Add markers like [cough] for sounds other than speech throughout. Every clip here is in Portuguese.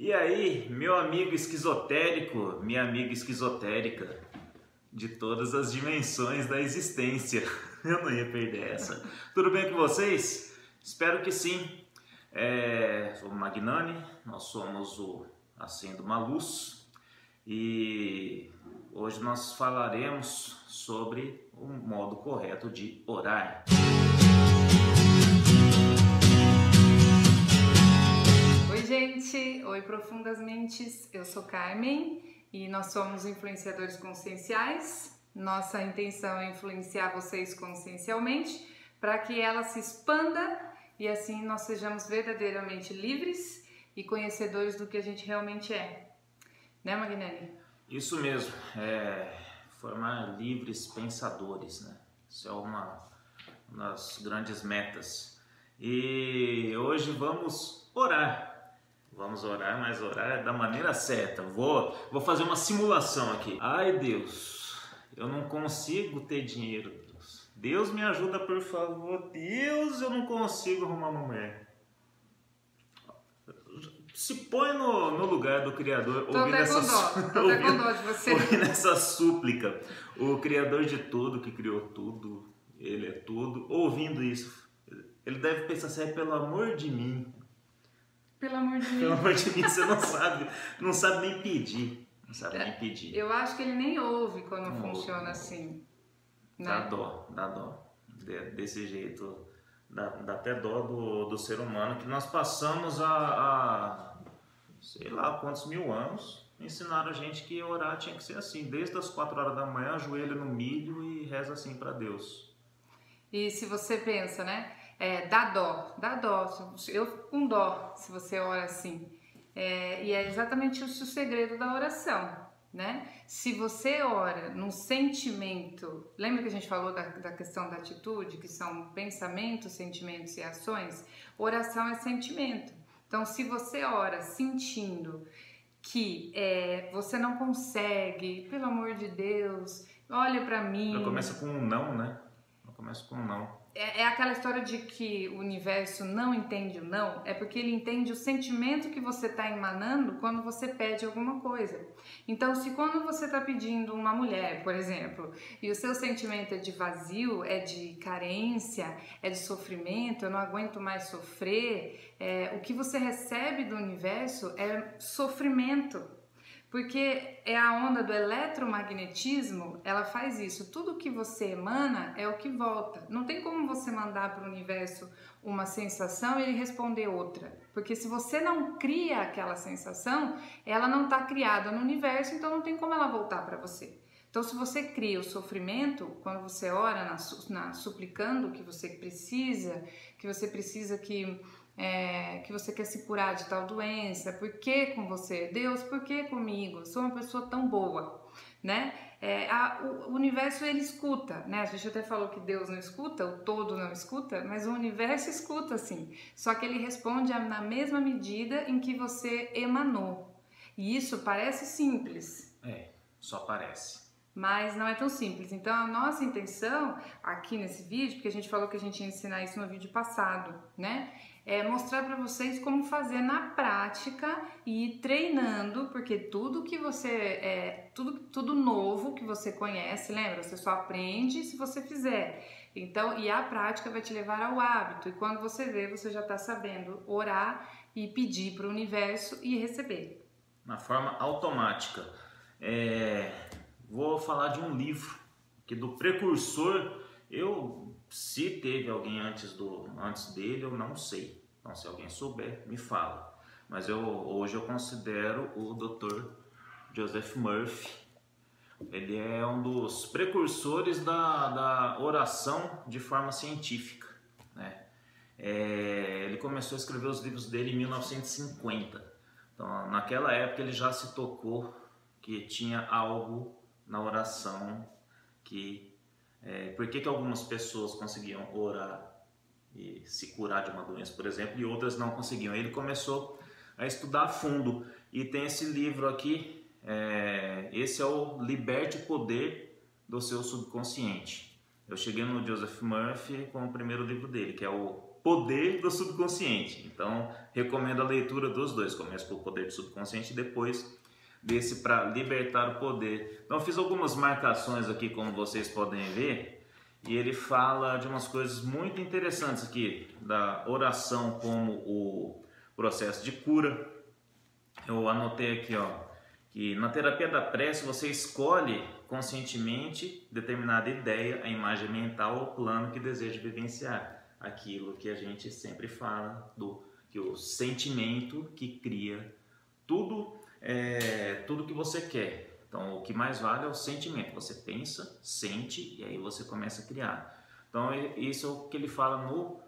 E aí, meu amigo esquizotérico, minha amiga esquizotérica, de todas as dimensões da existência. [laughs] Eu não ia perder essa. Tudo bem com vocês? Espero que sim. É, sou o Magnani, nós somos o Acendo uma Luz e hoje nós falaremos sobre o modo correto de orar. Gente! Oi, Profundas Mentes! Eu sou Carmen e nós somos influenciadores conscienciais. Nossa intenção é influenciar vocês consciencialmente para que ela se expanda e assim nós sejamos verdadeiramente livres e conhecedores do que a gente realmente é. Né, Magnani? Isso mesmo, é formar livres pensadores, né? Isso é uma, uma das grandes metas. E hoje vamos orar Vamos orar, mas orar da maneira certa. Vou, vou fazer uma simulação aqui. Ai Deus, eu não consigo ter dinheiro. Deus, Deus me ajuda, por favor. Deus, eu não consigo arrumar uma mulher. Se põe no, no lugar do Criador, Tô ouvindo essa, ouvindo, dó de você. ouvindo essa súplica. O Criador de tudo, que criou tudo, Ele é tudo. Ouvindo isso, ele deve pensar assim, é pelo amor de mim, pelo amor de mim. [laughs] Pelo amor de mim, você não [laughs] sabe, não sabe nem pedir. Não sabe nem pedir. Eu acho que ele nem ouve quando não funciona ouve. assim. Né? Dá dó, dá dó. Desse jeito, dá, dá até dó do, do ser humano que nós passamos a, a sei lá quantos mil anos ensinaram a gente que orar tinha que ser assim, desde as quatro horas da manhã, ajoelha no milho e reza assim para Deus. E se você pensa, né? É, dá dó, dá dó. Eu com dó, se você ora assim. É, e é exatamente isso o segredo da oração, né? Se você ora num sentimento, lembra que a gente falou da, da questão da atitude, que são pensamentos, sentimentos e ações? Oração é sentimento. Então, se você ora sentindo que é, você não consegue, pelo amor de Deus, olha para mim. Já começa com um não, né? Já começa com um não é, é, aquela história de que o universo não entende o não, é porque ele entende o sentimento que você está emanando quando você pede alguma coisa. Então, se quando você está pedindo uma mulher, por exemplo, e o seu sentimento é de vazio, é de carência, é de sofrimento, eu não aguento mais sofrer, é, o que você recebe do universo é sofrimento. Porque é a onda do eletromagnetismo, ela faz isso. Tudo que você emana é o que volta. Não tem como você mandar para o universo uma sensação e ele responder outra. Porque se você não cria aquela sensação, ela não está criada no universo, então não tem como ela voltar para você. Então, se você cria o sofrimento, quando você ora na, na, suplicando que você precisa, que você precisa que é, que você quer se curar de tal doença, por que com você? Deus, por que comigo? Sou uma pessoa tão boa, né? É, a, o, universo ele escuta, né? A gente até falou que Deus não escuta, o todo não escuta, mas o universo escuta sim. Só que ele responde na mesma medida em que você emanou. E isso parece simples. É, só parece mas não é tão simples. Então, a nossa intenção aqui nesse vídeo, porque a gente falou que a gente ia ensinar isso no vídeo passado, né? é mostrar para vocês como fazer na prática e ir treinando, porque tudo que você é tudo, tudo novo que você conhece, lembra? Você só aprende se você fizer. Então, e a prática vai te levar ao hábito. E quando você vê, você já está sabendo orar e pedir para o universo e receber. Na forma automática. É, vou falar de um livro que do precursor eu se teve alguém antes, do, antes dele, eu não sei. Então, se alguém souber, me fala. Mas eu, hoje eu considero o Dr. Joseph Murphy. Ele é um dos precursores da, da oração de forma científica. Né? É, ele começou a escrever os livros dele em 1950. Então, naquela época ele já se tocou que tinha algo na oração que é, por que, que algumas pessoas conseguiam orar e se curar de uma doença, por exemplo, e outras não conseguiam? Ele começou a estudar a fundo e tem esse livro aqui, é, esse é o Liberte o Poder do Seu Subconsciente. eu cheguei no Joseph Murphy com o primeiro livro dele, que é o Poder do Subconsciente. Então, recomendo a leitura dos dois. Começa pelo Poder do Subconsciente e depois desse para libertar o poder. Então, fiz algumas marcações aqui, como vocês podem ver, e ele fala de umas coisas muito interessantes aqui, da oração como o processo de cura. Eu anotei aqui, ó, que na terapia da prece você escolhe conscientemente determinada ideia, a imagem mental ou plano que deseja vivenciar. Aquilo que a gente sempre fala do que o sentimento que cria tudo é, tudo que você quer. Então, o que mais vale é o sentimento. Você pensa, sente e aí você começa a criar. Então, isso é o que ele fala no,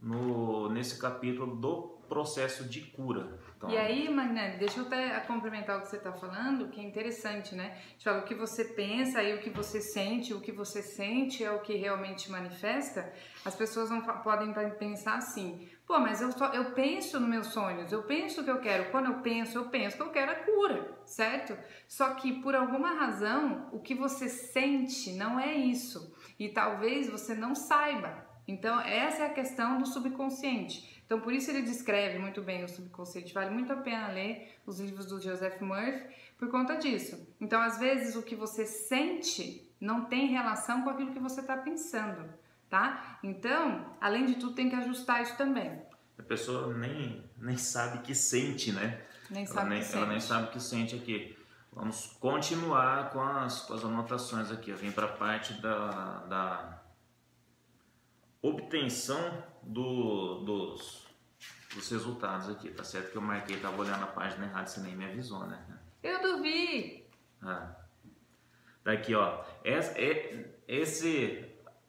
no nesse capítulo do processo de cura. Então, e aí, Magnani, deixa eu até complementar o que você está falando, que é interessante, né? Fala o que você pensa e o que você sente, o que você sente é o que realmente manifesta. As pessoas não podem pensar assim, pô, mas eu, só, eu penso nos meus sonhos, eu penso o que eu quero. Quando eu penso, eu penso que eu quero a cura, certo? Só que por alguma razão, o que você sente não é isso. E talvez você não saiba. Então, essa é a questão do subconsciente. Então, por isso ele descreve muito bem o subconsciente. Vale muito a pena ler os livros do Joseph Murphy por conta disso. Então, às vezes, o que você sente não tem relação com aquilo que você está pensando, tá? Então, além de tudo, tem que ajustar isso também. A pessoa nem, nem sabe que sente, né? Nem sabe ela nem, que sente. Ela nem sabe que sente aqui. Vamos continuar com as, com as anotações aqui. Eu vim para a parte da, da obtenção do, dos, dos resultados aqui. Tá certo que eu marquei, tava olhando a página errada, você nem me avisou, né? Eu duvi! Ah. Tá aqui, ó. Esse, esse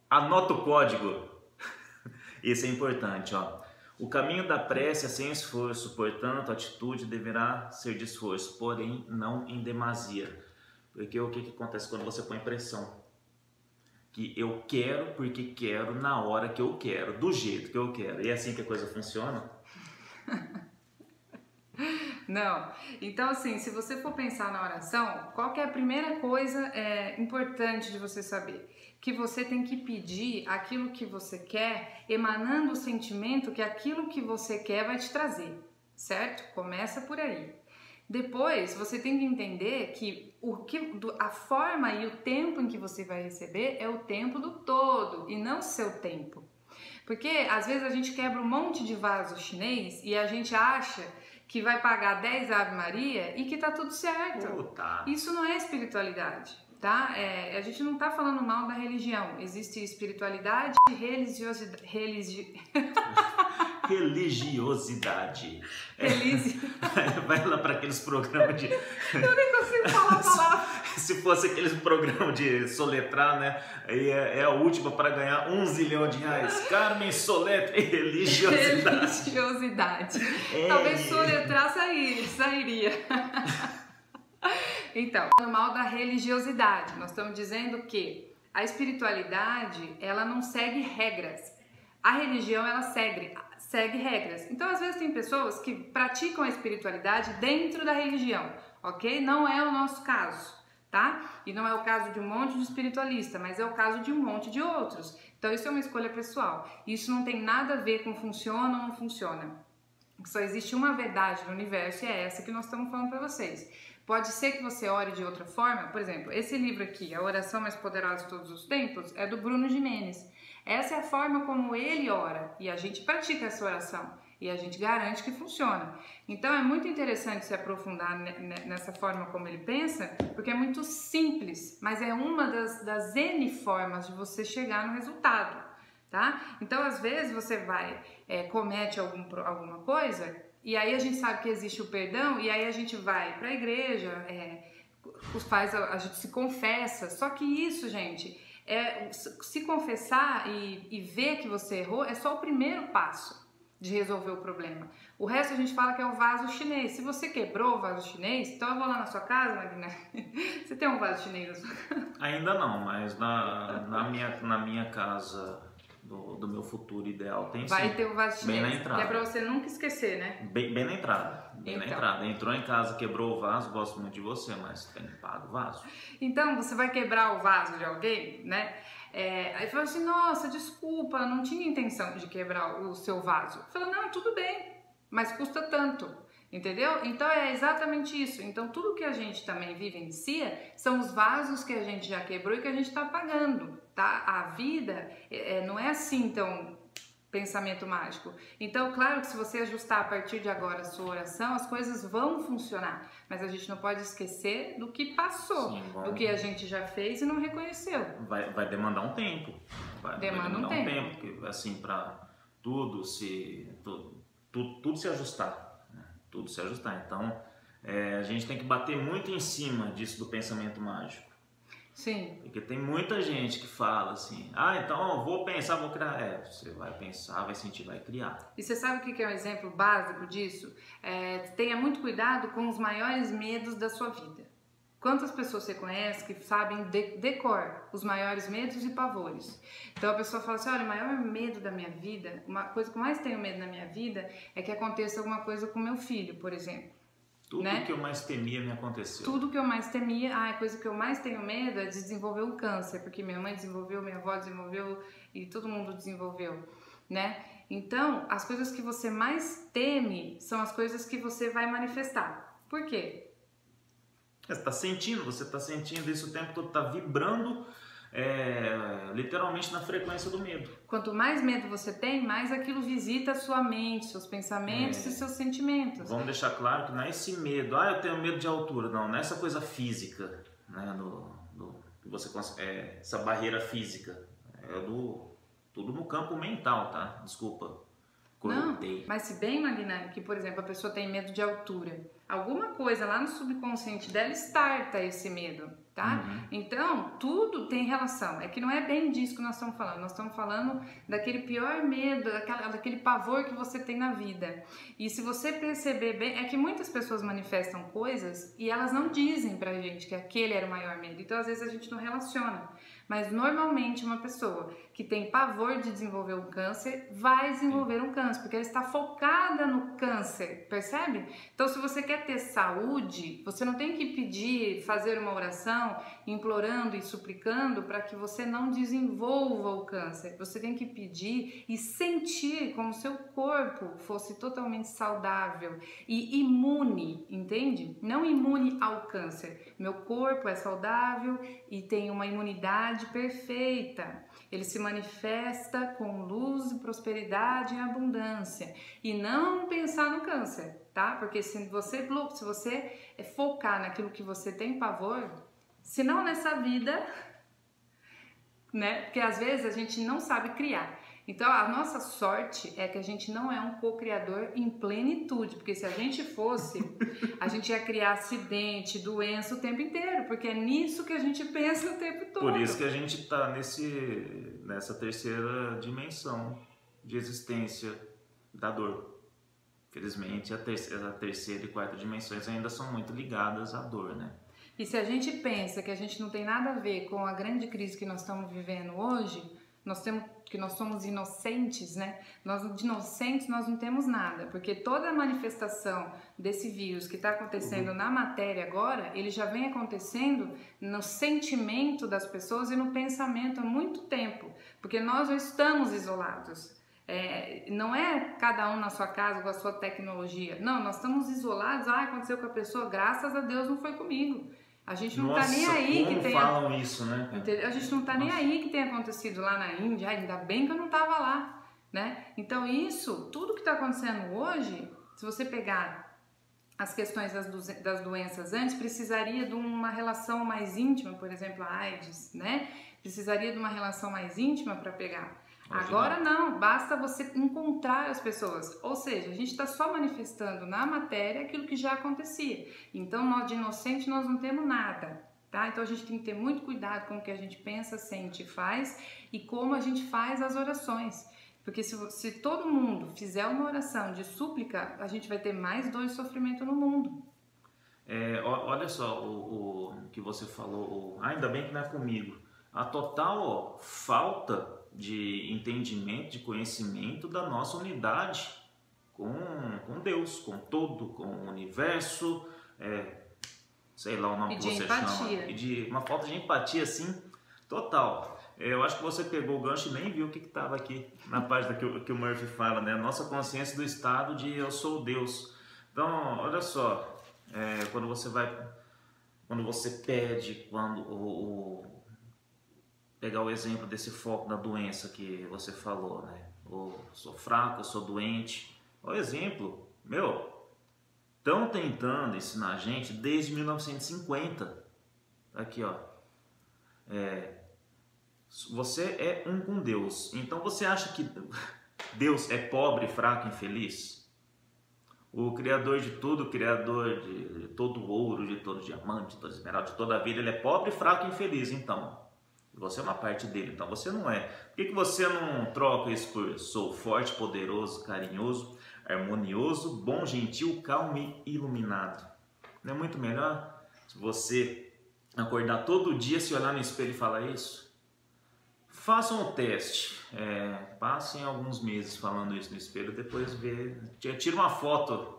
anota o código. [laughs] Esse é importante, ó. O caminho da prece é sem esforço, portanto, a atitude deverá ser de esforço, porém não em demasia. Porque o que, que acontece quando você põe pressão? que eu quero porque quero na hora que eu quero, do jeito que eu quero. E é assim que a coisa funciona? [laughs] Não. Então, assim, se você for pensar na oração, qual é a primeira coisa é, importante de você saber? Que você tem que pedir aquilo que você quer, emanando o sentimento que aquilo que você quer vai te trazer, certo? Começa por aí. Depois, você tem que entender que, o que a forma e o tempo em que você vai receber é o tempo do todo e não seu tempo. Porque às vezes a gente quebra um monte de vaso chinês e a gente acha que vai pagar 10 Ave Maria e que tá tudo certo. Puta. Isso não é espiritualidade, tá? É, a gente não tá falando mal da religião. Existe espiritualidade e [laughs] religiosidade. [laughs] Religi... religiosidade. [laughs] Religi... Vai lá para aqueles programas de. Eu nem consigo falar a palavra. Se fosse aqueles programas de soletrar, né? Aí é, é a última para ganhar um zilhão de reais. Carmen Soletra e religiosidade. Religiosidade. É. Talvez soletrar sair, sairia. Então, no mal da religiosidade, nós estamos dizendo que a espiritualidade, ela não segue regras. A religião, ela segue, segue regras. Então, às vezes, tem pessoas que praticam a espiritualidade dentro da religião, ok? Não é o nosso caso, tá? E não é o caso de um monte de espiritualista, mas é o caso de um monte de outros. Então, isso é uma escolha pessoal. Isso não tem nada a ver com funciona ou não funciona. Só existe uma verdade no universo e é essa que nós estamos falando para vocês. Pode ser que você ore de outra forma, por exemplo, esse livro aqui, A Oração Mais Poderosa de Todos os Tempos, é do Bruno Jimenez. Essa é a forma como ele ora e a gente pratica essa oração e a gente garante que funciona. Então é muito interessante se aprofundar nessa forma como ele pensa, porque é muito simples, mas é uma das, das N formas de você chegar no resultado, tá? Então às vezes você vai, é, comete algum, alguma coisa e aí a gente sabe que existe o perdão e aí a gente vai para a igreja, é, os pais, a, gente se confessa, só que isso, gente é, se confessar e, e ver que você errou é só o primeiro passo de resolver o problema. O resto a gente fala que é o vaso chinês. Se você quebrou o vaso chinês, então eu vou lá na sua casa, Magna. [laughs] Você tem um vaso chinês? Ainda não, mas na, na, minha, na minha casa do, do meu futuro ideal. Tem Vai sim. ter o vaso Bem na chinês, entrada. que é pra você nunca esquecer, né? Bem, bem na entrada. Bem na Então. entrada. Entrou em casa, quebrou o vaso, gosto muito de você, mas tem que pagar o vaso. Então, você vai quebrar o vaso de alguém, né? É, aí fala assim, nossa, desculpa, não tinha intenção de quebrar o seu vaso. Fala, não, tudo bem, mas custa tanto. Entendeu? Então é exatamente isso. Então tudo que a gente também vivencia são os vasos que a gente já quebrou e que a gente está pagando, tá? A vida é, não é assim tão pensamento mágico. Então, claro que se você ajustar a partir de agora a sua oração, as coisas vão funcionar. Mas a gente não pode esquecer do que passou, Sim, do que a gente já fez e não reconheceu. Vai, vai demandar um tempo. Vai, Demanda vai um demandar tempo. porque, assim, para tudo se. Tudo, tudo, tudo se ajustar. Tudo se ajustar. Então, é, a gente tem que bater muito em cima disso do pensamento mágico. Sim. Porque tem muita gente que fala assim, ah, então eu vou pensar, vou criar. É, você vai pensar, vai sentir, vai criar. E você sabe o que que é um exemplo básico disso? É, tenha muito cuidado com os maiores medos da sua vida. Quantas pessoas você conhece que sabem de, decor os maiores medos e pavores? Então a pessoa fala assim: olha, o maior medo da minha vida, uma coisa que eu mais tenho medo na minha vida é que aconteça alguma coisa com meu filho, por exemplo. Tudo Né? que eu mais temia me aconteceu. Tudo que eu mais temia, ah, a coisa que eu mais tenho medo é de desenvolver um câncer, porque minha mãe desenvolveu, minha avó desenvolveu e todo mundo desenvolveu, né? Então, as coisas que você mais teme são as coisas que você vai manifestar. Por quê? Você está sentindo, você está sentindo isso o tempo todo, está vibrando é, literalmente na frequência do medo. Quanto mais medo você tem, mais aquilo visita a sua mente, seus pensamentos É. e seus sentimentos. Vamos deixar claro que não é esse medo, ah, eu tenho medo de altura, não, não é essa coisa física, né, do, você é, essa barreira física, é do tudo no campo mental, tá? Desculpa, Não, cortei. mas se bem imaginar que, por exemplo, a pessoa tem medo de altura, alguma coisa lá no subconsciente dela starta esse medo, tá? Uhum. Então, tudo tem relação. É que não é bem disso que nós estamos falando. Nós estamos falando daquele pior medo, daquela, daquele pavor que você tem na vida. E se você perceber bem, é que muitas pessoas manifestam coisas e elas não dizem pra gente que aquele era o maior medo. Então, às vezes, a gente não relaciona. Mas normalmente uma pessoa que tem pavor de desenvolver um câncer vai desenvolver um câncer, porque ela está focada no câncer, percebe? Então, se você quer ter saúde, você não tem que pedir, fazer uma oração implorando e suplicando para que você não desenvolva o câncer. Você tem que pedir e sentir como seu corpo fosse totalmente saudável e imune, entende? Não imune ao câncer. Meu corpo é saudável e tem uma imunidade perfeita. Ele se manifesta com luz, prosperidade e abundância. E não pensar no câncer, tá? Porque se você, se você é, focar naquilo que você tem pavor, se não nessa vida, [laughs] né? Porque às vezes a gente não sabe criar. Então a nossa sorte é que a gente não é um co-criador em plenitude, porque se a gente fosse, a gente ia criar acidente, doença o tempo inteiro, porque é nisso que a gente pensa o tempo todo. Por isso que a gente está nessa terceira dimensão de existência da dor. Felizmente, a terceira, a terceira e quarta dimensões ainda são muito ligadas à dor, né? E se a gente pensa que a gente não tem nada a ver com a grande crise que nós estamos vivendo hoje, nós temos que nós somos inocentes, né? Nós de inocentes nós não temos nada, porque toda a manifestação desse vírus que está acontecendo na matéria agora, ele já vem acontecendo no sentimento das pessoas e no pensamento há muito tempo, porque nós não estamos isolados. É, não é cada um na sua casa com a sua tecnologia. Não, nós estamos isolados. Ah, aconteceu com a pessoa, graças a Deus não foi comigo. A gente não Nossa, tá nem aí que tenha. falam isso, né? Entendeu? A gente não tá nem Nossa. aí que tenha acontecido lá na Índia, ainda bem que eu não tava lá, né? Então isso, tudo que está acontecendo hoje, se você pegar as questões das, duze- das doenças antes, precisaria de uma relação mais íntima, por exemplo, a AIDS, né? Precisaria de uma relação mais íntima para pegar. Agora não, basta você encontrar as pessoas. Ou seja, a gente está só manifestando na matéria aquilo que já acontecia. Então, nós de inocente nós não temos nada, tá? Então a gente tem que ter muito cuidado com o que a gente pensa, sente e faz e como a gente faz as orações. Porque se, se todo mundo fizer uma oração de súplica, a gente vai ter mais dor e sofrimento no mundo. É, olha só o, o que você falou, ainda bem que não é comigo. A total ó, falta de entendimento, de conhecimento da nossa unidade com, com Deus, com todo, com o universo, é, sei lá o nome E que você empatia. chama. E de uma falta de empatia, assim, total. É, Eu acho que você pegou o gancho e nem viu o que estava aqui na página que, o- que o Murphy fala, né? Nossa consciência do estado de eu sou Deus. Então, olha só, é, quando você vai, quando você pede, quando o, o- pegar o exemplo desse foco da doença que você falou, né? Eu sou fraco, sou doente. O exemplo, meu, estão tentando ensinar a gente desde 1950. Aqui, ó. É, você é um com Deus. Então você acha que Deus é pobre, fraco, infeliz? O Criador de tudo, o Criador de todo ouro, de todo diamante, de toda esmeralda, de toda a vida, ele é pobre, fraco e infeliz. Então, você é uma parte dele, então você não é. Por que, que você não troca isso por sou forte, poderoso, carinhoso, harmonioso, bom, gentil, calmo e iluminado? Não é muito melhor se você acordar todo dia, se olhar no espelho e falar isso? Façam o teste. É, passem alguns meses falando isso no espelho, depois vê. Tira uma foto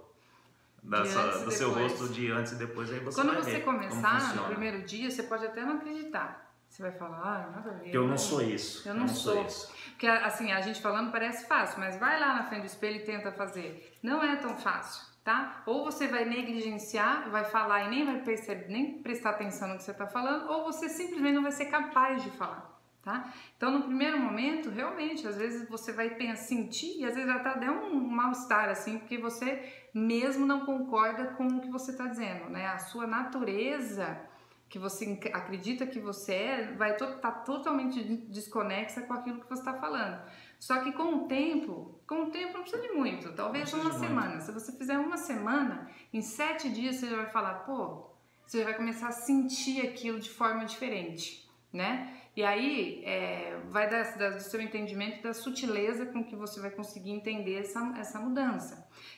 da De sua- antes do seu rosto de antes e depois, aí você Quando você ver começar, no primeiro dia, você pode até não acreditar. Você vai falar, ah, nada a ver. Eu não sou isso. Eu não sou. isso. Porque, assim, a gente falando parece fácil, mas vai lá na frente do espelho e tenta fazer. Não é tão fácil, tá? Ou você vai negligenciar, vai falar e nem vai perceber, nem prestar atenção no que você está falando, ou você simplesmente não vai ser capaz de falar, tá? Então, no primeiro momento, realmente, às vezes você vai pensar, sentir, e às vezes até dá um mal-estar, assim, porque você mesmo não concorda com o que você está dizendo, né? A sua natureza que você acredita que você é, vai estar tá totalmente de- desconexa com aquilo que você está falando. Só que com o tempo, com o tempo não precisa de muito, talvez uma de muito. semana. Se você fizer uma semana, em sete dias você já vai falar, pô, você já vai começar a sentir aquilo de forma diferente, né? E aí é, vai da, da- do seu entendimento da sutileza com que você vai conseguir entender essa, essa mudança.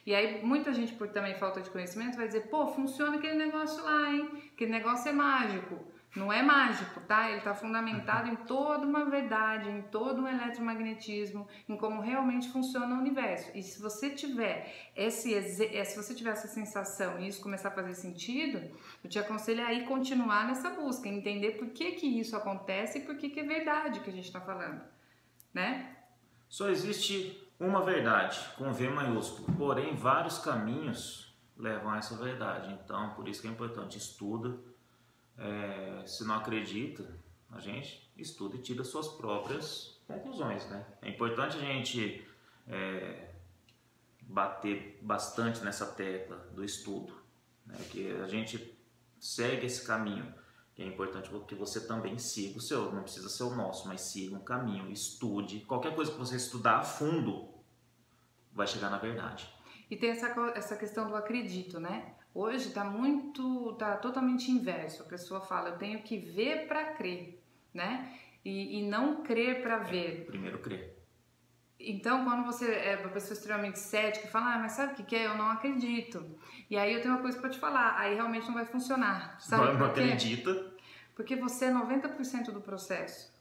E aí muita gente, por também falta de conhecimento, vai dizer, pô, funciona aquele negócio lá, hein? Aquele negócio é mágico. Não é mágico, tá? Ele está fundamentado em toda uma verdade, em todo um eletromagnetismo, em como realmente funciona o universo. E se você tiver esse, eh, se você tiver essa sensação e isso começar a fazer sentido, eu te aconselho a ir continuar nessa busca, entender por que que isso acontece e por que que é verdade que a gente está falando, né? Só existe uma verdade, com V maiúsculo, porém vários caminhos levam a essa verdade. Então, por isso que é importante, estuda. É, se não acredita, a gente estuda e tira suas próprias conclusões. Né? É importante a gente é, bater bastante nessa tecla do estudo, né? que a gente segue esse caminho. É importante que você também siga o seu, não precisa ser o nosso, mas siga um caminho, estude. Qualquer coisa que você estudar a fundo vai chegar na verdade. E tem essa, essa questão do acredito, né? Hoje tá muito, tá totalmente inverso. A pessoa fala, eu tenho que ver para crer, né? E, e não crer para ver. Primeiro crer. Então, quando você é uma pessoa extremamente cética e fala, ah, mas sabe o que, que é? Eu não acredito. E aí eu tenho uma coisa para te falar, aí realmente não vai funcionar. Sabe não, não acredita, Porque você é 90% do processo.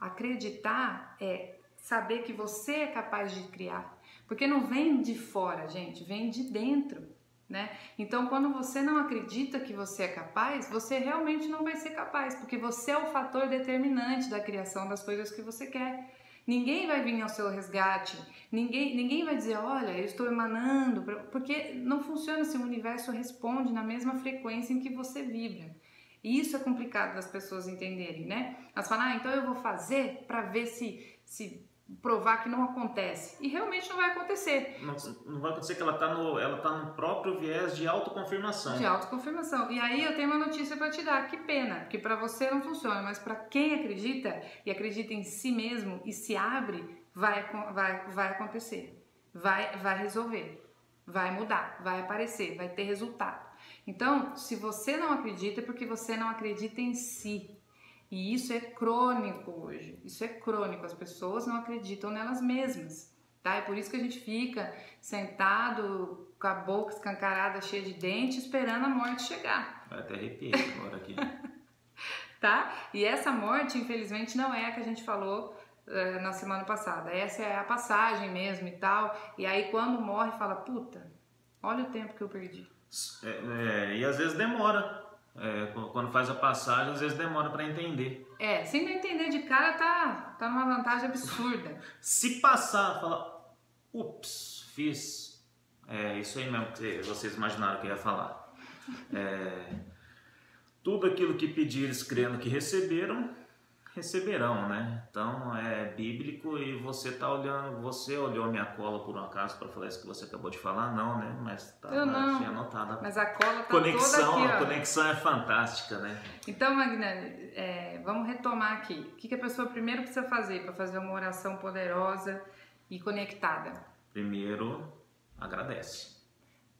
Acreditar é saber que você é capaz de criar. Porque não vem de fora, gente, vem de dentro, né? Então, quando você não acredita que você é capaz, você realmente não vai ser capaz, porque você é o fator determinante da criação das coisas que você quer. Ninguém vai vir ao seu resgate, ninguém, ninguém vai dizer, olha, eu estou emanando, porque não funciona se o universo responde na mesma frequência em que você vibra. E isso é complicado das pessoas entenderem, né? Elas falam, ah, então eu vou fazer para ver se, se provar que não acontece. E realmente não vai acontecer. não, não vai acontecer que ela está no, ela tá no próprio viés de autoconfirmação. De autoconfirmação. E aí eu tenho uma notícia para te dar. Que pena, porque para você não funciona, mas para quem acredita e acredita em si mesmo e se abre, vai, vai, vai acontecer. Vai, vai resolver. Vai mudar, vai aparecer, vai ter resultado. Então, se você não acredita, é porque você não acredita em si. E isso é crônico hoje. Isso é crônico. As pessoas não acreditam nelas mesmas. Tá? É por isso que a gente fica sentado com a boca escancarada, cheia de dente, esperando a morte chegar. Vai até arrepiar agora aqui. [laughs] Tá? E essa morte, infelizmente, não é a que a gente falou uh, na semana passada. Essa é a passagem mesmo e tal. E aí quando morre, fala, puta, olha o tempo que eu perdi. É, é, e às vezes demora. É, quando faz a passagem, às vezes demora para entender. É, sem não entender de cara, tá, tá numa vantagem absurda. [laughs] Se passar, fala, ups, fiz. É isso aí mesmo que vocês imaginaram que eu ia falar. É, tudo aquilo que pedires crendo que receberam, receberão, né? Então é bíblico e você tá olhando, você olhou minha cola por um acaso para falar isso que você acabou de falar, não, né? Mas tá Eu não. tinha anotado. Mas a cola tá conexão, toda aqui, ó. a conexão é fantástica, né? Então, Magna, é, vamos retomar aqui. O que, que a pessoa primeiro precisa fazer para fazer uma oração poderosa e conectada? Primeiro, agradece.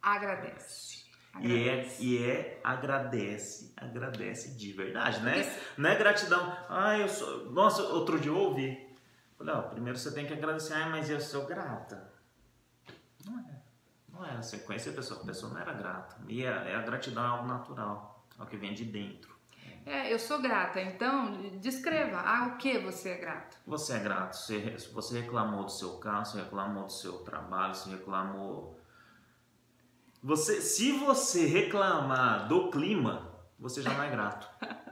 Agradece. E é, Agradece. e é agradece, agradece de verdade, né? Não é gratidão. Ah, eu sou. Nossa, outro dia eu ouvi. Falei, ó, primeiro você tem que agradecer, ah, mas eu sou grata. Não é. Não é. Você conhece a pessoa, a pessoa não era grata. E é, é a gratidão é algo natural, é o que vem de dentro. É, eu sou grata. Então, descreva. Ah, o que você é grato? Você é grato, você, você reclamou do seu carro, você reclamou do seu trabalho, você reclamou. Você, se você reclamar do clima, você já não é grato. [laughs]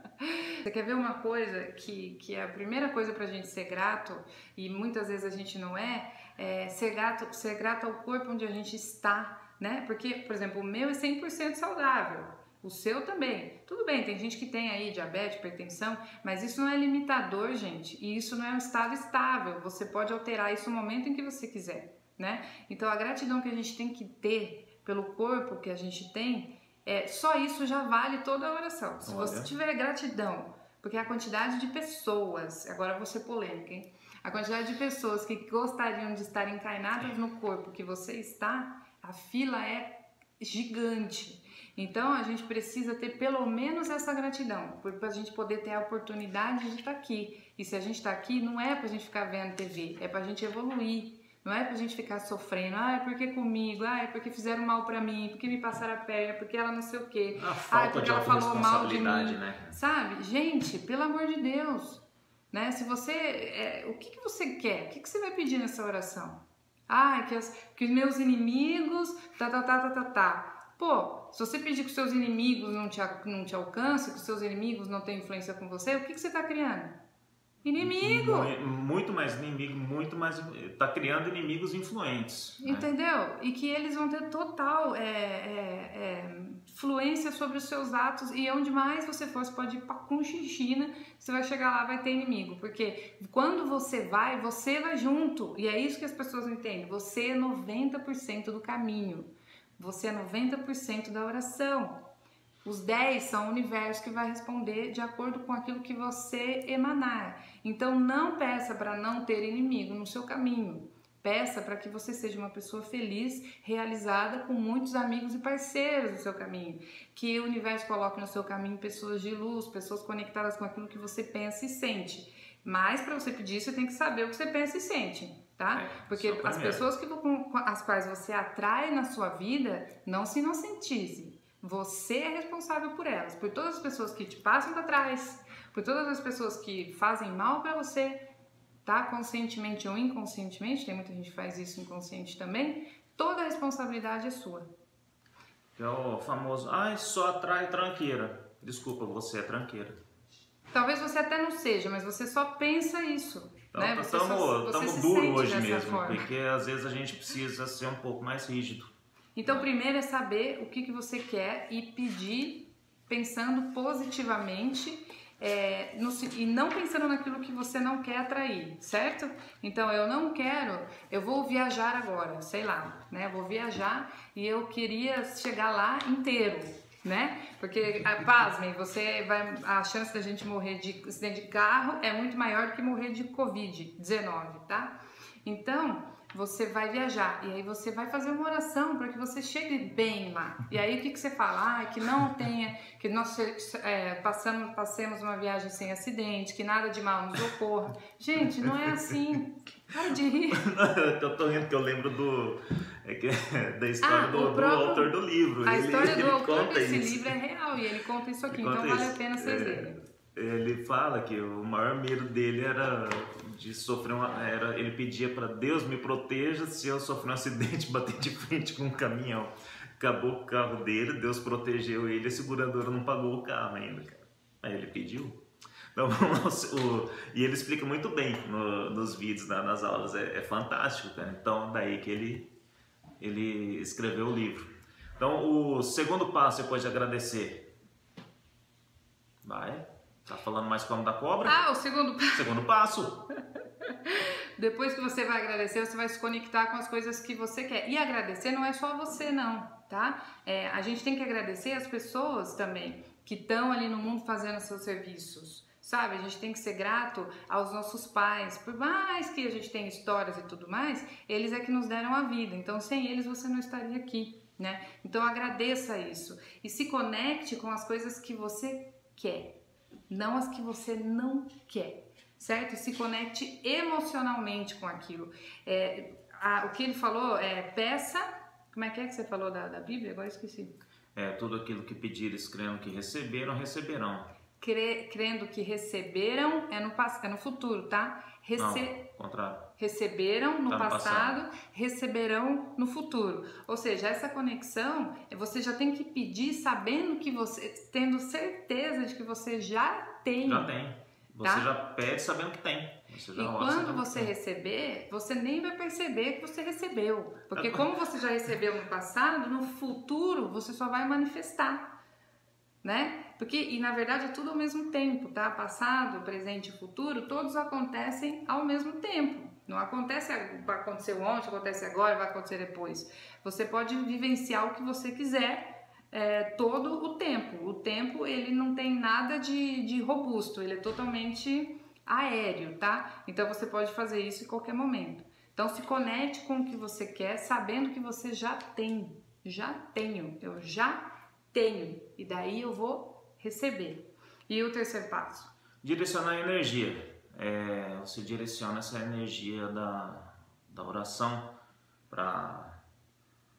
Você quer ver uma coisa que, que é a primeira coisa pra gente ser grato, e muitas vezes a gente não é, é ser, grato, ser grato ao corpo onde a gente está, né? Porque, por exemplo, o meu é 100% saudável, o seu também. Tudo bem, tem gente que tem aí diabetes, hipertensão, mas isso não é limitador, gente, e isso não é um estado estável. Você pode alterar isso no momento em que você quiser, né? Então a gratidão que a gente tem que ter pelo corpo que a gente tem, é, só isso já vale toda a oração. Se Olha. você tiver gratidão, porque a quantidade de pessoas, agora ser polêmica, hein? A quantidade de pessoas que gostariam de estar encarnadas no corpo que você está, a fila é gigante. Então a gente precisa ter pelo menos essa gratidão, para a gente poder ter a oportunidade de estar aqui. E se a gente está aqui, não é para a gente ficar vendo TV, é para a gente evoluir. Não é pra gente ficar sofrendo, ah, é porque comigo, ah, é porque fizeram mal pra mim, porque me passaram a perna, porque ela não sei o quê. A Ah, falta porque de ela falou mal de mim. né? Sabe? Gente, pelo amor de Deus. Né? Se você. é, o que, que você quer? O que, que você vai pedir nessa oração? Ah, que, as, que os meus inimigos. Tá, tá, tá, tá, tá, tá. Pô, se você pedir que os seus inimigos não te, não te alcancem, que os seus inimigos não tenham influência com você, o que, que você tá criando? Inimigo! Mu- Muito mais inimigo, muito mais. Tá criando inimigos influentes. né? Entendeu? E que eles vão ter total é, é, é, fluência sobre os seus atos e onde mais você for, você pode ir pra Conchichina, você vai chegar lá, vai ter inimigo. Porque quando você vai, você vai junto. E é isso que as pessoas não entendem. Você é 90% do caminho. Você é 90% da oração. Os 10 são o universo que vai responder de acordo com aquilo que você emanar. Então não peça para não ter inimigo no seu caminho. Peça para que você seja uma pessoa feliz, realizada, com muitos amigos e parceiros no seu caminho. Que o universo coloque no seu caminho pessoas de luz, pessoas conectadas com aquilo que você pensa e sente. Mas para você pedir, você tem que saber o que você pensa e sente, tá? É, Porque as pessoas que, com com as quais você atrai na sua vida, não se inocentize. Você é responsável por elas, por todas as pessoas que te passam para trás, por todas as pessoas que fazem mal para você, tá? Conscientemente ou inconscientemente, tem muita gente que faz isso inconsciente também. Toda a responsabilidade é sua. É o famoso, ai, só atrai tranqueira. Desculpa, você é tranqueira. Talvez você até não seja, mas você só pensa isso. Então, né? Estamos se duro hoje mesmo, forma. porque às vezes a gente precisa ser um pouco mais rígido. Então, primeiro é saber o que, que você quer e pedir pensando positivamente é, no e não pensando naquilo que você não quer atrair, certo? Então, eu não quero, eu vou viajar agora, sei lá, né? Vou viajar e eu queria chegar lá inteiro, né? Porque, ah, pasmem, você vai, a chance da gente morrer de acidente de carro é muito maior do que morrer de Covid-19, tá? Então, você vai viajar e aí você vai fazer uma oração para que você chegue bem lá. E aí o que, que você fala? Ah, que não tenha, que nós é, passamos, passemos uma viagem sem acidente, que nada de mal nos ocorra. Gente, não é assim. Para de rir. [laughs] eu tô rindo que eu lembro do, é que- [laughs] da história Ah, do, o do próprio- autor do livro. A Ele- história [laughs] ele do autor conta desse isso. livro é real e ele conta isso aqui, Ele então vale isso. a pena vocês É, lerem. Ele fala que o maior medo dele era de sofrer uma, era ele pedia para Deus me proteja se eu sofrer um acidente [laughs] bater de frente com um caminhão. Acabou o carro dele Deus protegeu ele a seguradora não pagou o carro ainda cara. aí ele pediu. Então, [laughs] o, e ele explica muito bem no, nos vídeos nas aulas é, é fantástico cara. então daí que ele ele escreveu o livro. Então o segundo passo depois de agradecer. Vai Tá falando mais como da cobra? Ah, o segundo passo. Segundo passo. [laughs] Depois que você vai agradecer, você vai se conectar com as coisas que você quer. E agradecer não é só você, não, tá? É, a gente tem que agradecer as pessoas também que estão ali no mundo fazendo seus serviços. Sabe, a gente tem que ser grato aos nossos pais, por mais que a gente tenha histórias e tudo mais, eles é que nos deram a vida. Então, sem eles você não estaria aqui, né? Então, agradeça isso e se conecte com as coisas que você quer não as que você não quer, certo? Se conecte emocionalmente com aquilo. É, a, o que ele falou é peça. Como é que é que você falou da, da Bíblia? Agora esqueci. É, tudo aquilo que pedires crendo que receberam, receberão. Cre, crendo que receberam é no, é no futuro, tá? Rece, não, contrário. Receberam no, tá no passado, passado, receberão no futuro. Ou seja, essa conexão, você já tem que pedir sabendo que você, tendo certeza de que você já tem. Já tem. Você tá? já pede sabendo que tem. e quando você receber, você nem vai perceber que você recebeu. Porque como você já recebeu no passado, no futuro você só vai manifestar né? Porque, e na verdade é tudo ao mesmo tempo, tá? Passado, presente e futuro, todos acontecem ao mesmo tempo. Não acontece, vai acontecer ontem, acontece agora, vai acontecer depois. Você pode vivenciar o que você quiser é, todo o tempo. O tempo, ele não tem nada de, de robusto, ele é totalmente aéreo, tá? Então você pode fazer isso em qualquer momento. Então se conecte com o que você quer, sabendo que você já tem. Já tenho, eu já tenho e daí eu vou receber. E o terceiro passo? Direcionar a energia. É, você direciona essa energia da, da oração para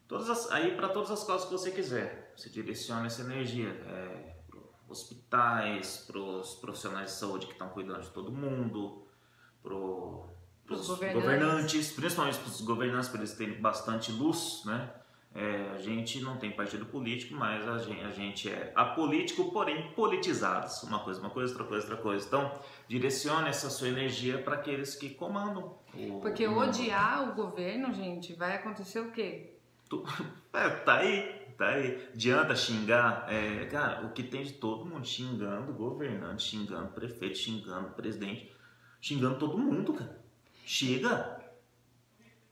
todas as, aí para todas as causas que você quiser. Você direciona essa energia é, para hospitais, para os profissionais de saúde que estão cuidando de todo mundo, para os governantes. governantes, principalmente para os governantes, para eles terem bastante luz, né? É, a gente não tem partido político, mas a gente, a gente é apolítico, porém politizados. Uma coisa, uma coisa, outra coisa, outra coisa. Então, direcione essa sua energia para aqueles que comandam. O, Porque o odiar o governo, gente, vai acontecer o quê? Tu, [laughs] é, tá aí, tá aí. Adianta xingar. É, cara, o que tem de todo mundo xingando governante, xingando prefeito, xingando presidente, xingando todo mundo, cara. Chega.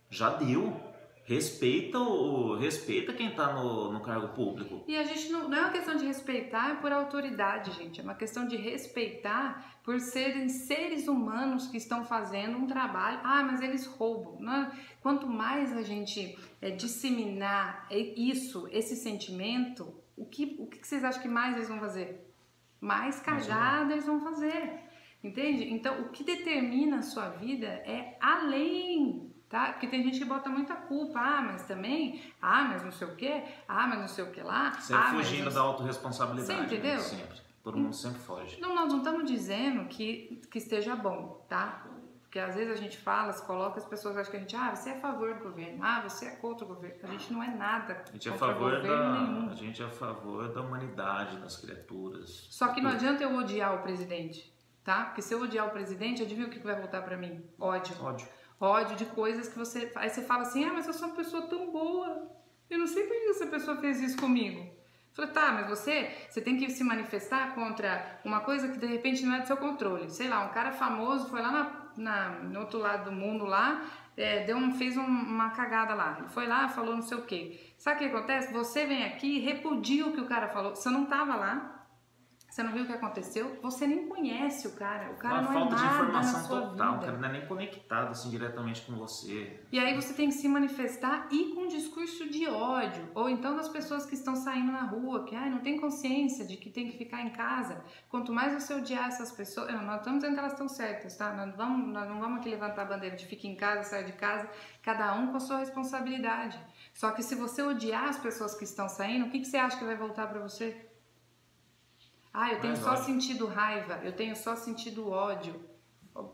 Já deu respeita o respeita quem está no, no cargo público. E a gente não, não é uma questão de respeitar por autoridade, gente. É uma questão de respeitar por serem seres humanos que estão fazendo um trabalho. Ah, mas eles roubam. Né? Quanto mais a gente é, disseminar isso, esse sentimento, o que, o que vocês acham que mais eles vão fazer? Mais cagada eles vão fazer. Entende? Então, o que determina a sua vida é além tá? Porque tem gente que bota muita culpa, ah, mas também, ah, mas não sei o quê, ah, mas não sei o que lá. Sempre ah, fugindo mas... da autorresponsabilidade. Você né? entendeu? Né? Sempre. Todo mundo sempre foge. Não, nós não estamos dizendo que, que esteja bom, tá? Porque às vezes a gente fala, se coloca, as pessoas acham que a gente, ah, você é a favor do governo, ah, você é contra o governo. A gente não é nada. A gente é a favor da, nenhum. a gente é a favor da humanidade, das criaturas. Só que não adianta eu odiar o presidente, tá? Porque se eu odiar o presidente, adivinha o que vai voltar para mim? Ódio. Ódio ódio de coisas que você. Aí você fala assim: ah, mas eu sou uma pessoa tão boa. Eu não sei por que essa pessoa fez isso comigo. Falei, tá, mas você, você tem que se manifestar contra uma coisa que de repente não é do seu controle. Sei lá, um cara famoso foi lá na, na no outro lado do mundo lá, é, deu um, fez um, uma cagada lá. Foi lá, falou não sei o quê. Sabe o que acontece? Você vem aqui e repudia o que o cara falou. Você não tava lá, você não viu o que aconteceu? Você nem conhece o cara. O cara Uma não é nada de informação na sua total. Vida. O cara não é nem conectado assim diretamente com você. E aí você tem que se manifestar e com um discurso de ódio. Ou então das pessoas que estão saindo na rua, que ah, não tem consciência de que tem que ficar em casa. Quanto mais você odiar essas pessoas. Não, nós estamos dizendo que elas estão certas, tá? Nós, vamos, nós não vamos aqui levantar a bandeira de fique em casa, saia de casa. Cada um com a sua responsabilidade. Só que se você odiar as pessoas que estão saindo, o que, que você acha que vai voltar para você? Ah, eu tenho só ódio. sentido raiva, eu tenho só sentido ódio.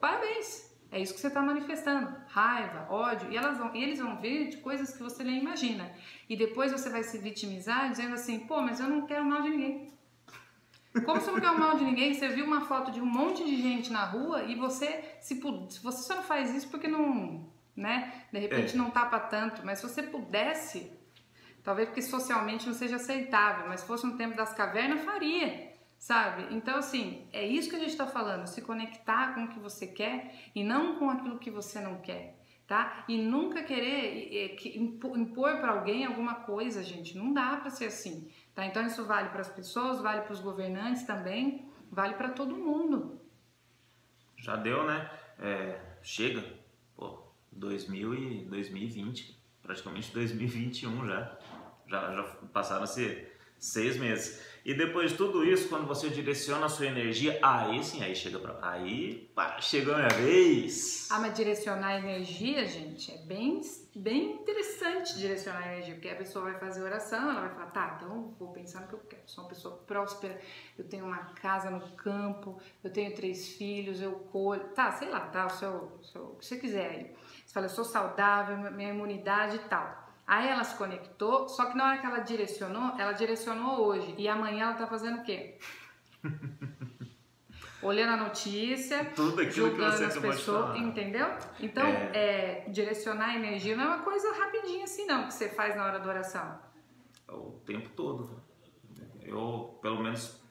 Parabéns! É isso que você está manifestando. Raiva, ódio. E, elas vão, e eles vão vir de coisas que você nem imagina. E depois você vai se vitimizar dizendo assim, pô, mas eu não quero mal de ninguém. Como você não quer o mal de ninguém? Você viu uma foto de um monte de gente na rua e você, se você só não faz isso porque não, né? De repente É. não tapa tanto. Mas se você pudesse, talvez porque socialmente não seja aceitável, mas se fosse no tempo das cavernas, faria, sabe? Então, assim, é isso que a gente está falando, se conectar com o que você quer e não com aquilo que você não quer, tá? E nunca querer que- impo- impor para alguém alguma coisa, gente, não dá para ser assim, tá? Então, isso vale para as pessoas, vale para os governantes também, vale para todo mundo. Já deu, né? É, chega. Pô, 2000 e 2020, praticamente 2021 já. Já, já passaram-se seis meses. E depois de tudo isso, quando você direciona a sua energia, aí sim, aí chega pra. Aí, pá, chegou a minha vez. Ah, mas direcionar a energia, gente, é bem, bem interessante direcionar a energia, porque a pessoa vai fazer oração, ela vai falar, tá, então vou pensar no que eu quero. Sou uma pessoa próspera, eu tenho uma casa no campo, eu tenho três filhos, eu colho, tá, sei lá, tá, o o seu- o que você quiser aí. Você fala, eu sou saudável, minha imunidade e tal. Aí ela se conectou, só que na hora que ela direcionou, ela direcionou hoje. E amanhã ela tá fazendo o quê? [laughs] Olhando a notícia, Tudo aquilo que julgando você as pessoas, entendeu? Então, é, direcionar a energia não é uma coisa rapidinha assim, não, que você faz na hora da oração. O tempo todo. Eu, pelo menos,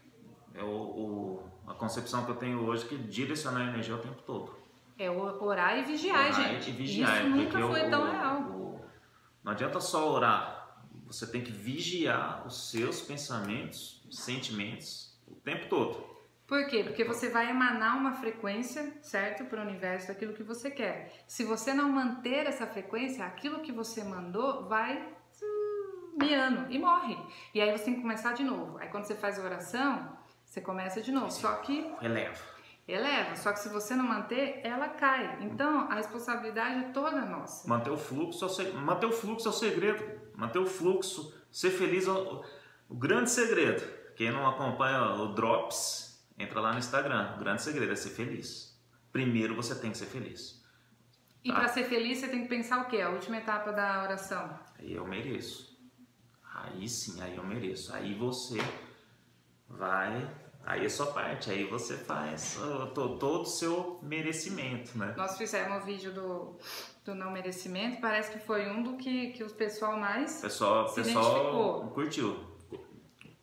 é o, a concepção que eu tenho hoje é que direcionar a energia é o tempo todo. É orar e vigiar, Orar gente. e vigiar, Isso nunca foi o- tão o- real. o- não adianta só orar, você tem que vigiar os seus pensamentos, sentimentos o tempo todo. Por quê? Porque você vai emanar uma frequência, certo? Para o universo daquilo que você quer. Se você não manter essa frequência, aquilo que você mandou vai hum, miando e morre. E aí você tem que começar de novo. Aí quando você faz a oração, você começa de novo. Só que Releva. Eleva. Só que se você não manter, ela cai. Então a responsabilidade é toda nossa. Manter o fluxo é manter o fluxo é o segredo. Manter o fluxo, ser feliz é o, o grande segredo. Quem não acompanha o Drops, entra lá no Instagram. O grande segredo é ser feliz. Primeiro você tem que ser feliz. E Tá. para ser feliz, você tem que pensar o quê? A última etapa da oração. Eu mereço. Aí sim, aí eu mereço. Aí você vai. Aí é sua parte. Aí você faz uh, to- todo o seu merecimento, né? Nós fizemos o vídeo do, do não merecimento, parece que foi um do que, que o pessoal mais. pessoal, Se pessoal curtiu.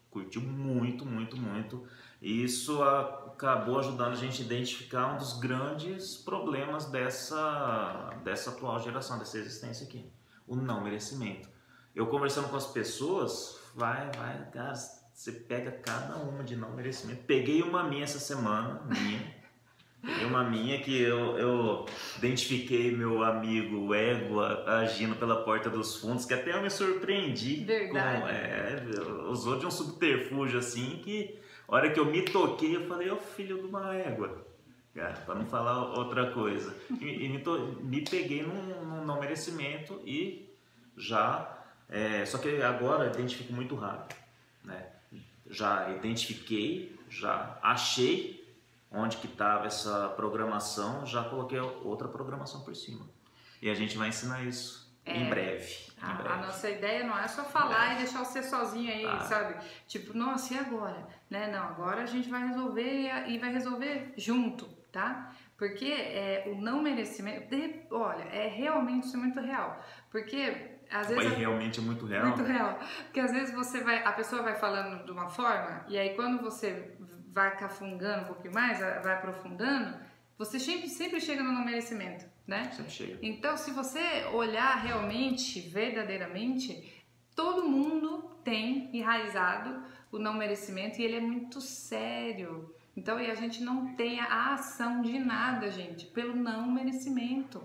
Curtiu muito, muito, muito. E isso acabou ajudando a gente a identificar um dos grandes problemas dessa, dessa atual geração, dessa existência aqui. O não merecimento. Eu conversando com as pessoas, vai, vai, cara, você pega cada uma de não merecimento. Peguei uma minha essa semana, minha. [laughs] Peguei uma minha que eu, eu identifiquei meu amigo Égua agindo pela porta dos fundos, que até eu me surpreendi. Verdade. Com, é, usou de um subterfúgio assim que, a hora que eu me toquei, eu falei, ô filho de uma égua. Cara, pra não falar outra coisa. E, e me, to- me peguei num, num não merecimento e já. é, só que agora eu identifico muito rápido. Né? Já identifiquei, já achei onde que estava essa programação, já coloquei outra programação por cima. E a gente vai ensinar isso em breve. Em A, breve. a nossa ideia não é só falar e deixar você sozinho aí, Ah. sabe? Tipo, nossa, e agora? Né? Não, agora a gente vai resolver e- e vai resolver junto, tá? Porque é, o não merecimento, de- olha, é realmente isso é muito real. Porque às vezes. Mas a- realmente é muito real. Muito real. Porque às vezes você vai, a pessoa vai falando de uma forma, e aí quando você vai cafungando um pouquinho mais, vai aprofundando, você sempre, sempre chega no não merecimento, né? Sempre chega. Então, se você olhar realmente, verdadeiramente, todo mundo tem enraizado o não merecimento e ele é muito sério. Então, e a gente não tem a ação de nada, gente, pelo não merecimento.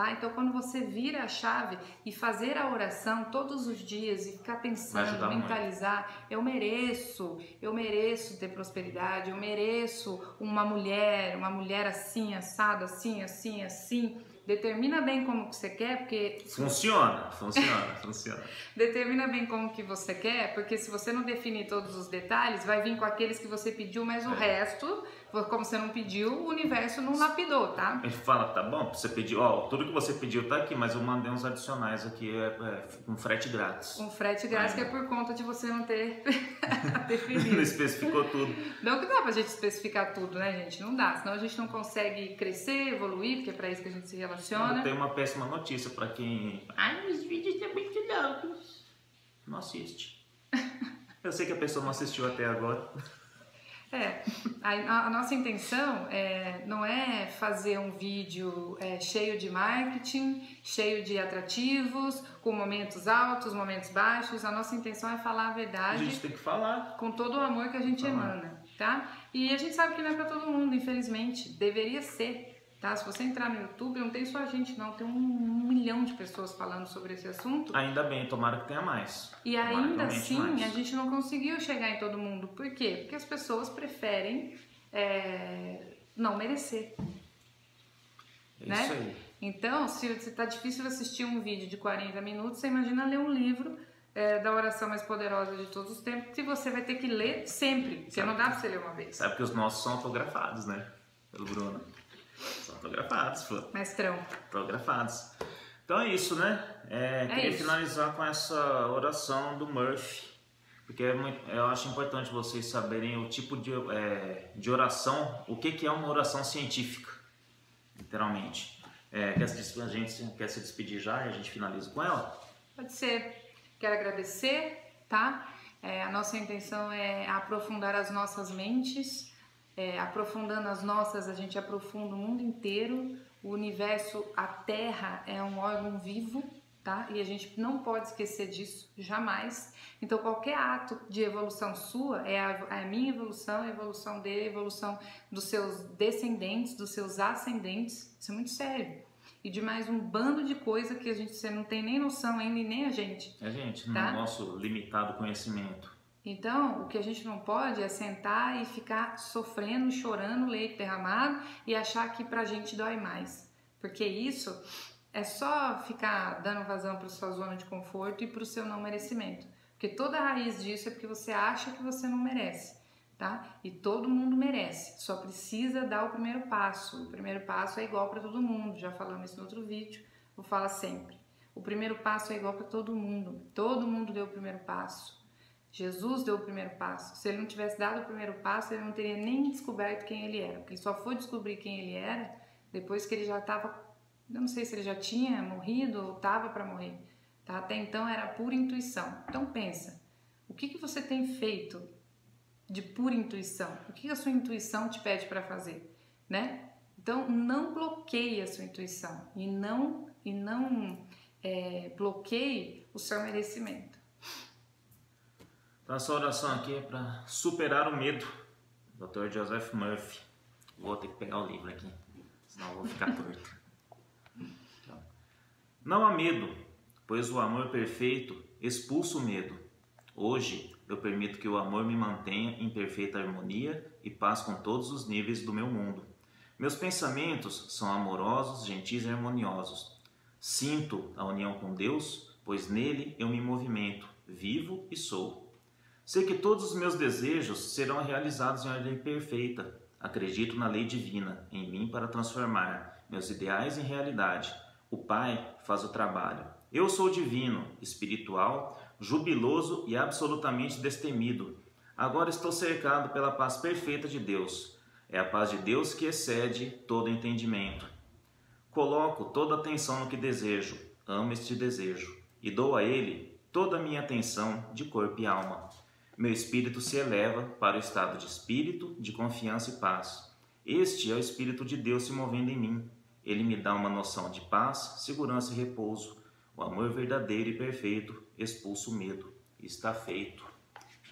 Tá? Então, quando você vira a chave e fazer a oração todos os dias e ficar pensando, ajudar muito. mentalizar, eu mereço, eu mereço ter prosperidade, eu mereço uma mulher, uma mulher assim, assado, assim, assim, assim. Determina bem como que você quer, porque Funciona, funciona, funciona. [laughs] determina bem como que você quer, porque se você não definir todos os detalhes, vai vir com aqueles que você pediu, mas o É. resto, como você não pediu, o universo não lapidou, tá? Ele fala, tá bom, você pediu, ó, tudo que você pediu tá aqui, mas eu mandei uns adicionais aqui, é, é com frete grátis. Um frete grátis que é por conta de você não ter [laughs] definido. Não especificou tudo. Não que dá pra gente especificar tudo, né, gente? Não dá, senão a gente não consegue crescer, evoluir, porque é pra isso que a gente se Eu relaciona. tenho uma péssima notícia pra quem. Ai, os vídeos são muito loucos. Não assiste. [laughs] Eu sei que a pessoa não assistiu até agora. [laughs] É, a, a nossa intenção é, não é fazer um vídeo é, cheio de marketing, cheio de atrativos, com momentos altos, momentos baixos. A nossa intenção é falar a A verdade gente tem que falar. com todo o amor que a gente Ah. emana, tá? E a gente sabe que não é pra todo mundo, infelizmente. Deveria ser, tá? Se você entrar no YouTube, não tem só a gente, não. Tem um milhão de pessoas falando sobre esse assunto. Ainda bem, tomara que tenha mais. E Tomara ainda assim, mais. a gente não conseguiu chegar em todo mundo. Por quê? Porque as pessoas preferem é, não merecer. É né? isso aí. Então, se, se tá difícil assistir um vídeo de 40 minutos, você imagina ler um livro é, da oração mais poderosa de todos os tempos, que você vai ter que ler sempre, porque não dá pra você ler uma vez. Sabe que os nossos são autografados, né? Pelo Bruno. Autografados, pô. Mestrão. Autografados. Então é isso, né? É, queria isso. finalizar com essa oração do Murphy. Porque é muito- eu acho importante vocês saberem o tipo de, é, de oração, o que, que é uma oração científica, literalmente. É, quer se a gente quer se despedir já e a gente finaliza com ela? Pode ser. Quero agradecer, tá? É, a nossa intenção é aprofundar as nossas mentes. É, aprofundando as nossas, a gente aprofunda o mundo inteiro. O universo, a Terra é um órgão vivo, tá? E a gente não pode esquecer disso, jamais. Então, qualquer ato de evolução sua é a, é a minha evolução, a evolução dele, a evolução dos seus descendentes, dos seus ascendentes. Isso é muito sério. E de mais um bando de coisa que a gente você não tem nem noção ainda e nem a gente. É, gente, no Tá. nosso limitado conhecimento. Então, o que a gente não pode é sentar e ficar sofrendo, chorando, leite derramado e achar que pra gente dói mais. Porque isso é só ficar dando vazão para sua zona de conforto e para o seu não merecimento. Porque toda a raiz disso é porque você acha que você não merece, tá? E todo mundo merece, só precisa dar o primeiro passo. O primeiro passo é igual para todo mundo, já falamos isso no outro vídeo, vou falar sempre. O primeiro passo é igual para todo mundo, todo mundo deu o primeiro passo. Jesus deu o primeiro passo. Se ele não tivesse dado o primeiro passo, ele não teria nem descoberto quem ele era. Porque ele só foi descobrir quem ele era depois que ele já estava. Eu não sei se ele já tinha morrido ou estava para morrer. Tá? Até então era pura intuição. Então pensa, o que, que você tem feito de pura intuição? O que, que a sua intuição te pede para fazer? Né? Então não bloqueie a sua intuição e não, e não é, bloqueie o seu merecimento. Então essa oração aqui é para superar o medo. Dr. Joseph Murphy. Vou ter que pegar o livro aqui, senão eu vou ficar torto. [laughs] Não há medo, pois o amor perfeito expulsa o medo. Hoje eu permito que o amor me mantenha em perfeita harmonia e paz com todos os níveis do meu mundo. Meus pensamentos são amorosos, gentis e harmoniosos. Sinto a união com Deus, pois nele eu me movimento, vivo e sou. Sei que todos os meus desejos serão realizados em ordem perfeita. Acredito na lei divina em mim para transformar meus ideais em realidade. O Pai faz o trabalho. Eu sou divino, espiritual, jubiloso e absolutamente destemido. Agora estou cercado pela paz perfeita de Deus. É a paz de Deus que excede todo entendimento. Coloco toda atenção no que desejo, amo este desejo e dou a ele toda a minha atenção de corpo e alma. Meu espírito se eleva para o estado de espírito, de confiança e paz. Este é o Espírito de Deus se movendo em mim. Ele me dá uma noção de paz, segurança e repouso. O amor verdadeiro e perfeito expulsa o medo. Está feito.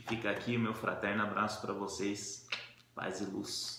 Fica aqui o meu fraterno abraço para vocês. Paz e luz.